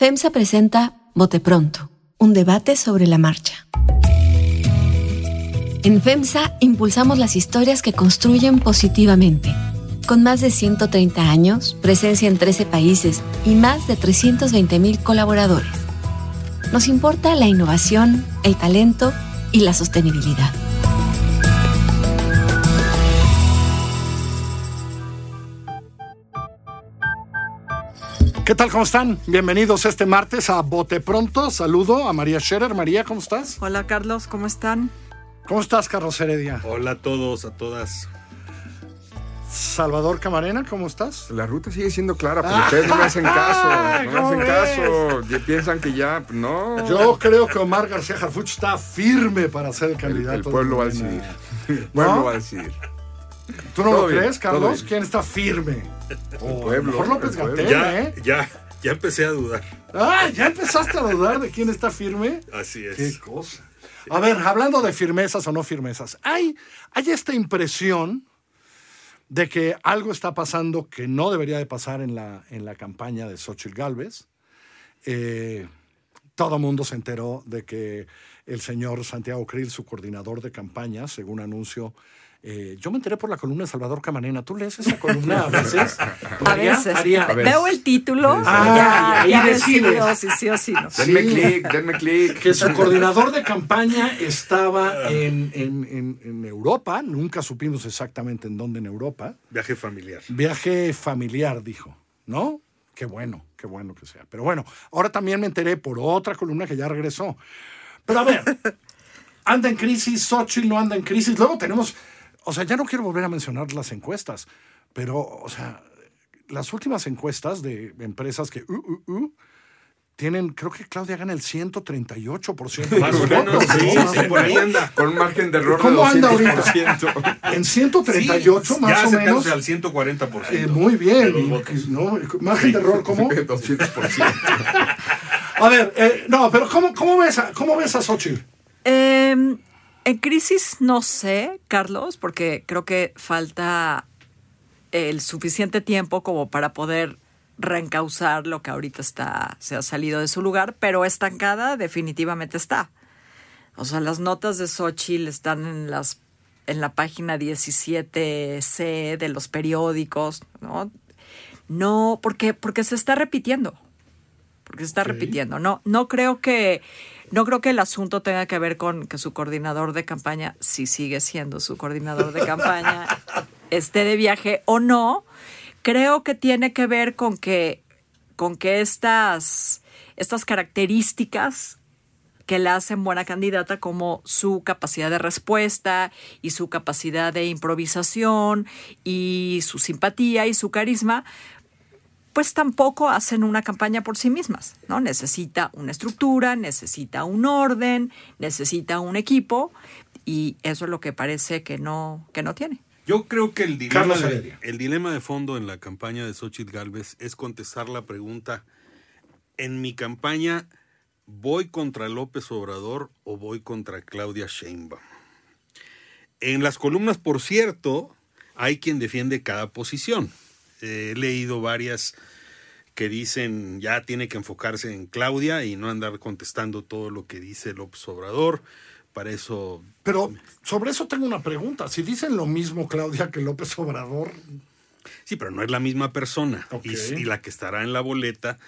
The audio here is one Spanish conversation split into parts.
FEMSA presenta Bote Pronto, un debate sobre la marcha. En FEMSA impulsamos las historias que construyen positivamente. Con más de 130 años, presencia en 13 países y más de 320 mil colaboradores. Nos importa la innovación, el talento y la sostenibilidad. ¿Qué tal? ¿Cómo están? Bienvenidos este martes a Bote Pronto. Saludo a María Scherer. María, ¿cómo estás? Hola Carlos, ¿cómo están? ¿Cómo estás, Carlos Heredia? Hola a todos, a todas. Salvador Camarena, ¿cómo estás? La ruta sigue siendo clara, pero ustedes no me hacen caso. No me ¿cómo hacen caso. Ya Piensan que ya, no. Yo creo que Omar García Harfuch está firme para ser el el, candidato. el de pueblo va a decidir. El pueblo ¿No? va a decidir. ¿Tú no lo bien, crees, Carlos? ¿Quién está firme? O a pueblo, lo mejor López el pueblo. Gatell, Ya, ¿eh? ya, ya empecé a dudar. Ah, ¿ya empezaste a dudar de quién está firme? Así es. Qué cosa. A ver, hablando de firmezas o no firmezas, hay, hay esta impresión de que algo está pasando que no debería de pasar en la, en la campaña de Xochitl Galvez. Eh, todo mundo se enteró de que el señor Santiago Krill, su coordinador de campaña, según anuncio, eh, yo me enteré por la columna de Salvador Camarena. ¿Tú lees esa columna a veces? A veces. A ver. Veo el título. Ah, ya, y ya decides. sí no. Denme clic, denme clic. que su coordinador de campaña estaba en, en- en- en Europa, nunca supimos exactamente en dónde en Europa. Viaje familiar. Viaje familiar, dijo, ¿no? Qué bueno, qué bueno que sea. Pero bueno, ahora también me enteré por otra columna que ya regresó. Pero a ver, anda en crisis, Xochitl no anda en crisis. Luego tenemos, o sea, ya no quiero volver a mencionar las encuestas, pero, o sea, las últimas encuestas de empresas que, uh, uh, uh, tienen, creo que Claudia gana el 138% de Más menos, votos, sí, ¿no? sí, por ahí anda. Con margen de error ¿Cómo de anda 200%. En 138 Sí, más ya o menos. al 140%. Eh, muy bien. Margen de error, ¿cómo? 200%. A ver, eh, no, pero ¿cómo, cómo, ves a, ¿cómo ves a Xochitl? Eh, en crisis no sé, Carlos, porque creo que falta el suficiente tiempo como para poder reencauzar lo que ahorita está, se ha salido de su lugar, pero estancada definitivamente está. O sea, las notas de Xochitl están en las en la página 17C de los periódicos, ¿no? No, porque, porque se está repitiendo. Porque se está repitiendo. No, no creo que, no creo que el asunto tenga que ver con que su coordinador de campaña, si sigue siendo su coordinador de campaña, esté de viaje o no. Creo que tiene que ver con que, con que estas, estas características que la hacen buena candidata como su capacidad de respuesta y su capacidad de improvisación y su simpatía y su carisma, pues tampoco hacen una campaña por sí mismas, ¿no? Necesita una estructura, necesita un orden, necesita un equipo y eso es lo que parece que no, que no tiene. Yo creo que el dilema, de, el dilema de fondo en la campaña de Xochitl Galvez es contestar la pregunta: ¿en mi campaña voy contra López Obrador o voy contra Claudia Sheinbaum? En las columnas, por cierto, hay quien defiende cada posición. He leído varias que dicen ya tiene que enfocarse en Claudia y no andar contestando todo lo que dice López Obrador. Para eso Pero sobre eso tengo una pregunta. Si dicen lo mismo Claudia que López Obrador, Sí, pero no es la misma persona. Y, y la que estará en la boleta,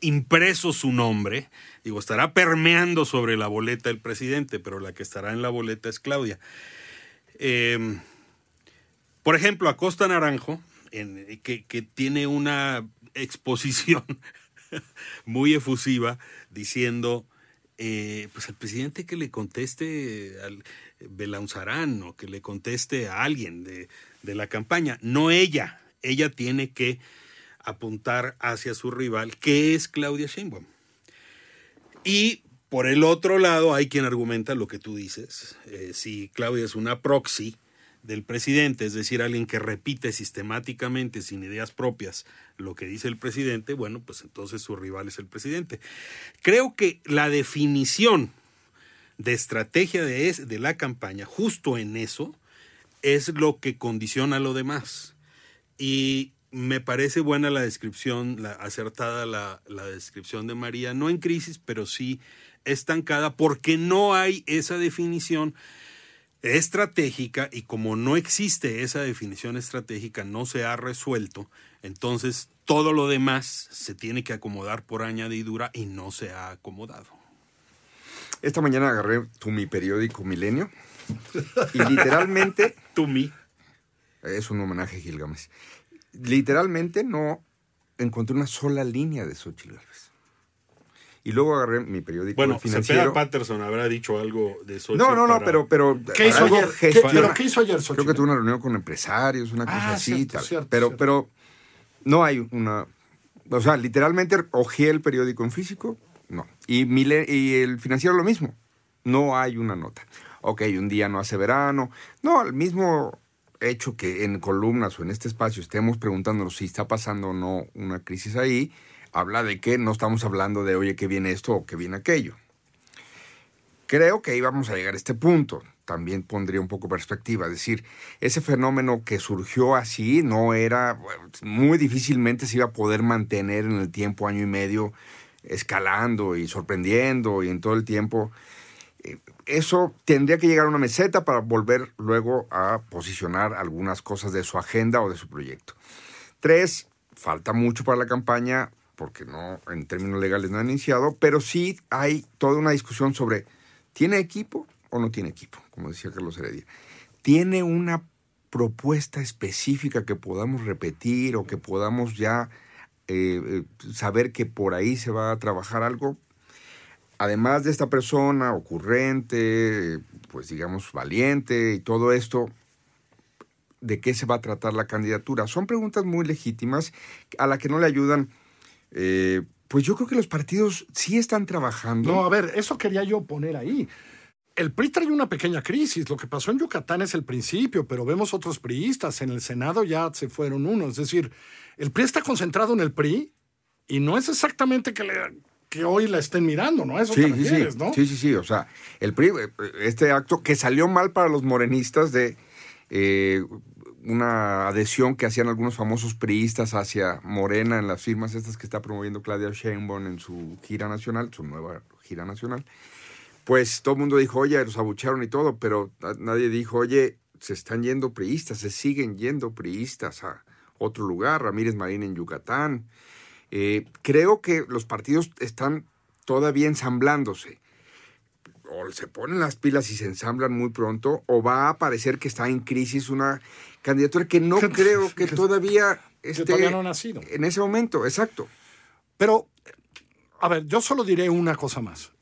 impreso su nombre, digo, estará permeando sobre la boleta el presidente, pero la que estará en la boleta es Claudia. Eh, por ejemplo, Acosta Naranjo, en- que, tiene una exposición muy efusiva diciendo, eh, pues al presidente que le conteste al Belaunzarán o que le conteste a alguien de, de la campaña, no ella. Ella tiene que apuntar hacia su rival, que es Claudia Sheinbaum. Y por el otro lado hay quien argumenta lo que tú dices. Eh, si Claudia es una proxy del presidente, es decir, alguien que repite sistemáticamente sin ideas propias lo que dice el presidente, bueno, pues entonces su rival es el presidente. Creo que la definición de estrategia de, de la campaña, justo en eso, es lo que condiciona lo demás. Y me parece buena la descripción, la, acertada la, la descripción de María, no en crisis, pero sí estancada, porque no hay esa definición estratégica y como no existe esa definición estratégica, no se ha resuelto, entonces todo lo demás se tiene que acomodar por añadidura y no se ha acomodado. Esta mañana agarré tu mi periódico Milenio y literalmente To me. es un homenaje a Gilgamesh. Literalmente no encontré una sola línea de Xochitl Gálvez. Y luego agarré mi periódico Bueno, El financiero. Patterson habrá dicho algo de eso. No, no, no, pero, pero ¿Qué hizo algo ayer? ¿Qué- ¿Pero qué hizo ayer, Creo Xochitl? que tuvo una reunión con empresarios, una cosa Ah, así. cierto, tal. cierto, pero, cierto. pero no hay una. O sea, literalmente hojeé el periódico en físico, no. Y, Mile- y el financiero lo mismo. No hay una nota. Ok, un día no hace verano. No, el mismo hecho que en columnas o en este espacio estemos preguntándonos si está pasando o no una crisis ahí, habla de que no estamos hablando de, oye, que viene esto o que viene aquello. Creo que íbamos a llegar a este punto. También pondría un poco perspectiva. Es decir, ese fenómeno que surgió así no era, muy difícilmente se iba a poder mantener en el tiempo, año y medio, escalando y sorprendiendo y en todo el tiempo. Eh, Eso tendría que llegar a una meseta para volver luego a posicionar algunas cosas de su agenda o de su proyecto. Tres, falta mucho para la campaña, porque no, en términos legales no han iniciado, pero sí hay toda una discusión sobre, ¿tiene equipo o no tiene equipo? Como decía Carlos Heredia. ¿Tiene una propuesta específica que podamos repetir o que podamos ya eh, eh, saber que por ahí se va a trabajar algo? Además de esta persona ocurrente, pues digamos valiente y todo esto, de qué se va a tratar la candidatura. Son preguntas muy legítimas a las que no le ayudan. Eh, pues yo creo que los partidos sí están trabajando. No, a ver, eso quería yo poner ahí. El PRI trae una pequeña crisis. Lo que pasó en Yucatán es el principio, pero vemos otros priistas. En el Senado ya se fueron unos. Es decir, el PRI está concentrado en el PRI y no es exactamente que, le- que hoy la estén mirando, ¿no? Eso Sí, te sí, sí, sí, sí, sí. O sea, el PRI, eh, este acto que salió mal para los morenistas de eh, una adhesión que hacían algunos famosos priistas hacia Morena en las firmas estas que está promoviendo Claudia Sheinbaum en su gira nacional, su nueva gira nacional. Pues todo el mundo dijo, oye, los abuchearon y todo, pero na- nadie dijo, oye, se están yendo priistas, se siguen yendo priistas a otro lugar, Ramírez Marín en Yucatán. Eh, creo que los partidos están todavía ensamblándose. O se ponen las pilas y se ensamblan muy pronto, o va a parecer que está en crisis una candidatura que no creo que todavía esté todavía no ha nacido. en ese momento, exacto. Pero, a ver, yo solo diré una cosa más.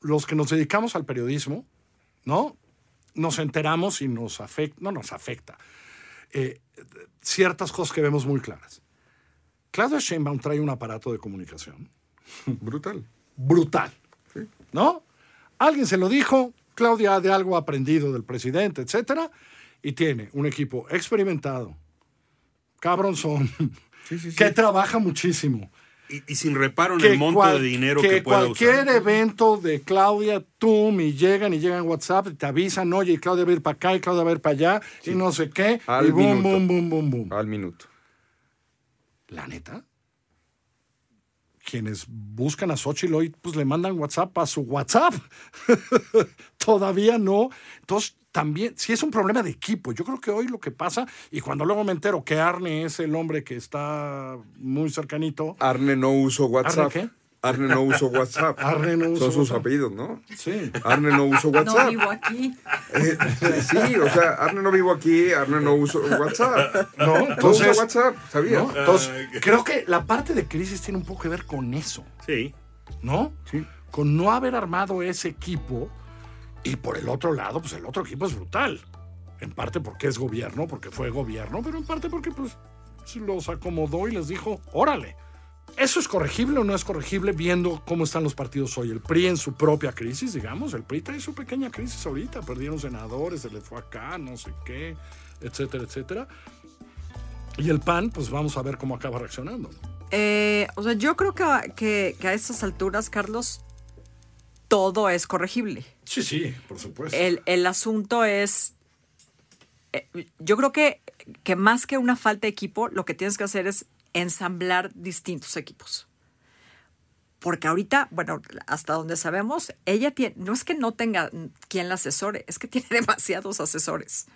Los que nos dedicamos al periodismo, ¿no? Nos enteramos y nos afecta, no nos afecta, eh, ciertas cosas que vemos muy claras. Claudia Sheinbaum trae un aparato de comunicación Brutal. brutal, ¿no? Alguien se lo dijo, Claudia de algo aprendido del presidente, etcétera, y tiene un equipo experimentado, cabronzón, Sí, sí, sí. que trabaja muchísimo. Y, y sin reparo en que el monto cual- de dinero que que, pueda cualquier usar. evento de Claudia, tú y llegan y llegan WhatsApp y te avisan, oye, Claudia va a ir para acá y Claudia va a ir para allá y no sé qué, Al y boom, minuto. boom, boom, boom, boom. Al minuto. La neta. Quienes buscan a Xochitl hoy, pues le mandan WhatsApp a su WhatsApp. Todavía no. Entonces, también, si es un problema de equipo, yo creo que hoy lo que pasa, y cuando luego me entero que Arne es el hombre que está muy cercanito, Arne no uso WhatsApp. qué? Arne no uso WhatsApp. Arne no uso Son sus WhatsApp. apellidos, ¿no? sí. Arne no uso No WhatsApp. vivo aquí. Eh, sí, o sea, Arne no vivo aquí, Arne no uso WhatsApp. No, No uso entonces, WhatsApp, ¿sabías? ¿no? Entonces, creo que la parte de crisis tiene un poco que ver con eso, Sí. ¿no? Sí. Con no haber armado ese equipo y por el otro lado, pues el otro equipo es brutal. En parte porque es gobierno, porque fue gobierno, pero en parte porque pues los acomodó y les dijo, órale. ¿Eso es corregible o no es corregible viendo cómo están los partidos hoy? El PRI en su propia crisis, digamos, el PRI trae su pequeña crisis ahorita, perdieron senadores, se les fue acá, no sé qué, etcétera, etcétera. Y el PAN, pues vamos a ver cómo acaba reaccionando. Eh, o sea, yo creo que, a- que, que a estas alturas, Carlos, todo es corregible. Sí, sí, por supuesto. El, el asunto es eh, yo creo que, que más que una falta de equipo, lo que tienes que hacer es ensamblar distintos equipos. Porque ahorita, bueno, hasta donde sabemos, ella tiene, no es que no tenga quien la asesore, es que tiene demasiados asesores.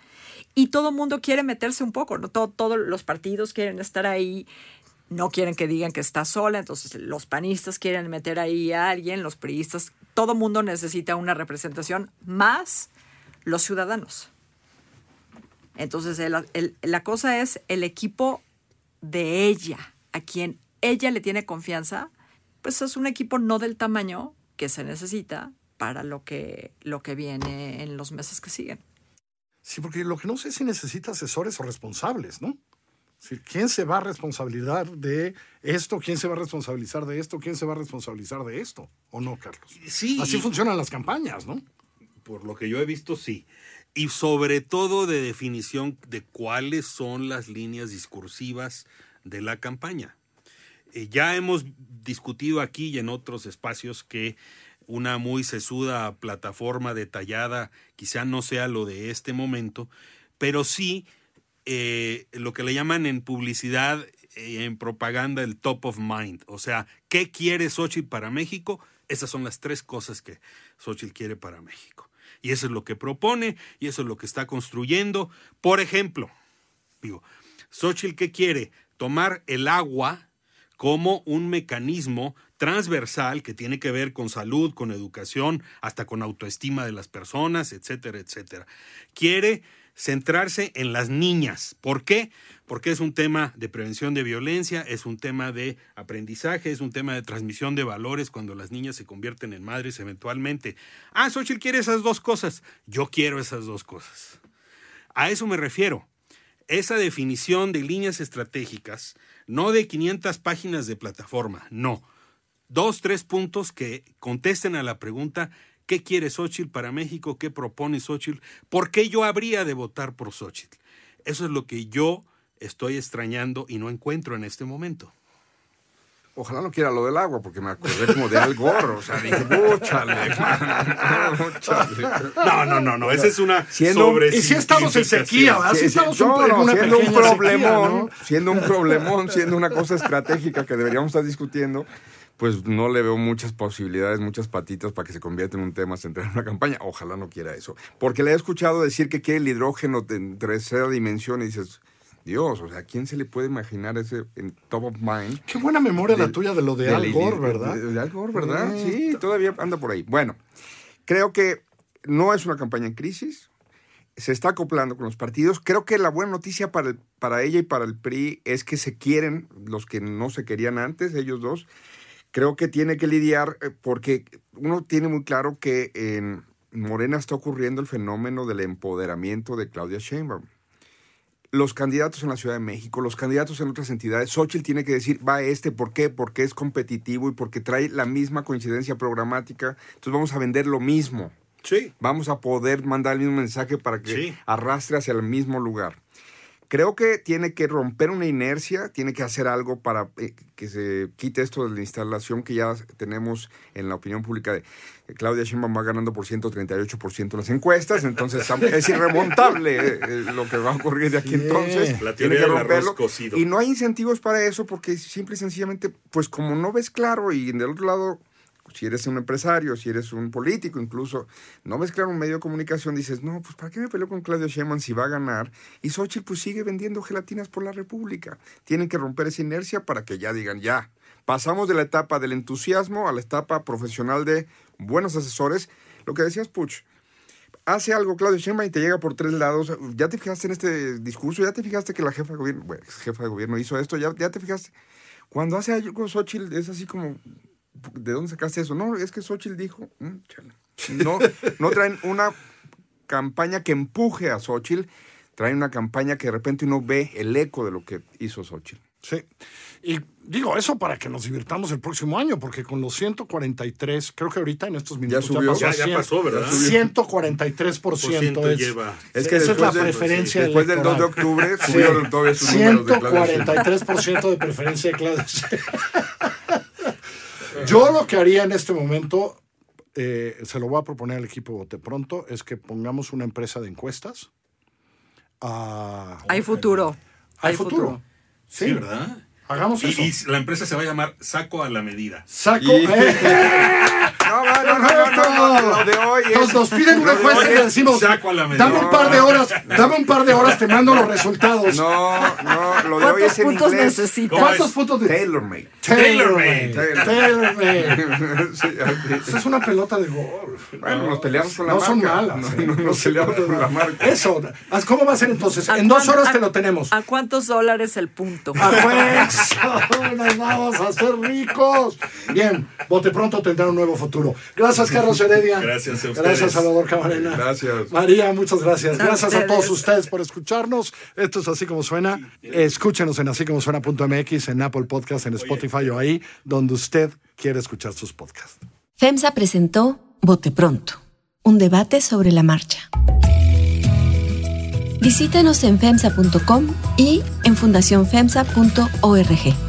Y todo mundo quiere meterse un poco, ¿no? Todo- todos los partidos quieren estar ahí, no quieren que digan que está sola, entonces los panistas quieren meter ahí a alguien, los priistas, todo mundo necesita una representación, más los ciudadanos. Entonces, el- la cosa es el equipo de ella, a quien ella le tiene confianza, pues es un equipo no del tamaño que se necesita para lo que, lo que viene en los meses que siguen. Sí, porque lo que no sé es si necesita asesores o responsables, ¿no? Es decir, ¿Quién se va a responsabilizar de esto? ¿Quién se va a responsabilizar de esto? ¿Quién se va a responsabilizar de esto? ¿O no, Carlos? Sí. Así funcionan las campañas, ¿no? Por lo que yo he visto, sí. Y sobre todo de definición de cuáles son las líneas discursivas de la campaña. Eh, ya hemos discutido aquí y en otros espacios que una muy sesuda plataforma detallada quizá no sea lo de este momento, pero sí eh, lo que le llaman en publicidad, eh, en propaganda, el top of mind. O sea, ¿qué quiere Xochitl para México? Esas son las tres cosas que Xochitl quiere para México. Y eso es lo que propone y eso es lo que está construyendo. Por ejemplo, digo, Xochitl, ¿qué quiere? Tomar el agua como un mecanismo transversal que tiene que ver con salud, con educación, hasta con autoestima de las personas, etcétera, etcétera. Quiere centrarse en las niñas. ¿Por qué? Porque es un tema de prevención de violencia, es un tema de aprendizaje, es un tema de transmisión de valores cuando las niñas se convierten en madres eventualmente. Ah, Xochitl quiere esas dos cosas. Yo quiero esas dos cosas. A eso me refiero. Esa definición de líneas estratégicas, no de 500 páginas de plataforma, no. Dos, tres puntos que contesten a la pregunta ¿qué quiere Xochitl para México? ¿Qué propone Xochitl? ¿Por qué yo habría de votar por Xochitl? Eso es lo que yo estoy extrañando y no encuentro en este momento. Ojalá no quiera lo del agua, porque me acordé como de Al Gore. O sea, dije, ¡búchale! No, no, no, no. Esa es una Siendo un- Y si estamos en sequía, ¿verdad? Así estamos un- en una siendo un sequía, problemón, ¿no? siendo un problemón, siendo una cosa estratégica que deberíamos estar discutiendo, pues no le veo muchas posibilidades, muchas patitas para que se convierta en un tema central en una campaña. Ojalá no quiera eso. Porque le he escuchado decir que quiere el hidrógeno en tercera dimensión y dices, Dios, o sea, ¿quién se le puede imaginar ese en top of mind? Qué buena memoria la tuya de lo de Al Gore, ¿verdad? De, de Al Gore, ¿verdad? Sí, todavía anda por ahí. Bueno, creo que no es una campaña en crisis. Se está acoplando con los partidos. Creo que la buena noticia para, el- para ella y para el PRI es que se quieren los que no se querían antes, ellos dos. Creo que tiene que lidiar eh, porque uno tiene muy claro que en Morena está ocurriendo el fenómeno del empoderamiento de Claudia Sheinbaum los candidatos en la Ciudad de México, los candidatos en otras entidades, Xochitl tiene que decir, va este, ¿por qué? Porque es competitivo y porque trae la misma coincidencia programática, entonces vamos a vender lo mismo, Sí. vamos a poder mandar el mismo mensaje para que Sí. arrastre hacia el mismo lugar. Creo que tiene que romper una inercia, tiene que hacer algo para eh, que se quite esto de la instalación que ya tenemos en la opinión pública de que Claudia Sheinbaum va ganando por 138% en las encuestas, entonces es irremontable eh, eh, lo que va a ocurrir de aquí entonces. La tiene que romperlo. Y no hay incentivos para eso porque simple y sencillamente, pues como no ves claro y del otro lado si eres un empresario, si eres un político incluso, no ves claro un medio de comunicación, dices, no, pues ¿para qué me peleo con Claudio Sheinbaum si va a ganar? Y Xochitl pues sigue vendiendo gelatinas por la República. Tienen que romper esa inercia para que ya digan, ya, pasamos de la etapa del entusiasmo a la etapa profesional de buenos asesores. Lo que decías, Puch, hace algo Claudio Sheinbaum y te llega por tres lados. Ya te fijaste en este discurso, ya te fijaste que la jefa de gobierno, hizo esto, ya, ya te fijaste. Cuando hace algo Xochitl es así como, ¿de dónde sacaste eso? No, es que Xochitl dijo, mm, chale. no, no traen una campaña que empuje a Xochitl, traen una campaña que de repente uno ve el eco de lo que hizo Xochitl. Sí. Y digo eso para que nos divirtamos el próximo año, porque con los 143, creo que ahorita en estos minutos subió. pasó, a Ya- ya 100, pasó, ¿verdad? 143% es, lleva. Es que esa es la después del- preferencia Después del 2 de octubre Sí. subieron todavía sus números de Claudio Sheinbaum. 143% de preferencia de Sheinbaum. Yo lo que haría en este momento, eh, se lo voy a proponer al equipo Bote Pronto, es que pongamos una empresa de encuestas Ah, Hay futuro. hay futuro. Sí, Sí, ¿verdad? Hagamos Y, eso. y la empresa se va a llamar Saco a la Medida. Saco. Y- ¡Eh! lo de hoy es- Entonces nos piden una encuesta y le decimos, dame un par de horas, dame un par de horas, te mando los resultados. No, no, lo de hoy ¿Cuántos es en puntos inglés. necesitas? ¿Cuántos puntos de Tailor made. Tailor-made? Tailor-made. Tailor-made. Sí, así. Esa es una pelota de golf. Bueno, nos peleamos con la No marca. son malas. No, ¿eh? no, nos peleamos con la marca. Eso. ¿Cómo va a ser entonces? ¿A En dos horas te lo tenemos. ¿A cuántos dólares el punto? ¡A hueso! ¡Nos vamos a hacer ricos! Bien, bote pronto tendrá un nuevo futuro. Gracias, Carlos Heredia. Gracias a ustedes. Gracias, Salvador Camarena. Gracias. María, muchas gracias. Gracias a todos ustedes. por escucharnos. Esto es Así Como Suena. Escúchenos en así como suena.mx, en Apple Podcast, en Spotify o ahí, donde usted quiere escuchar sus podcasts. FEMSA presentó Bote Pronto, un debate sobre la marcha. Visítanos en FEMSA.com y en fundacionfemsa.org.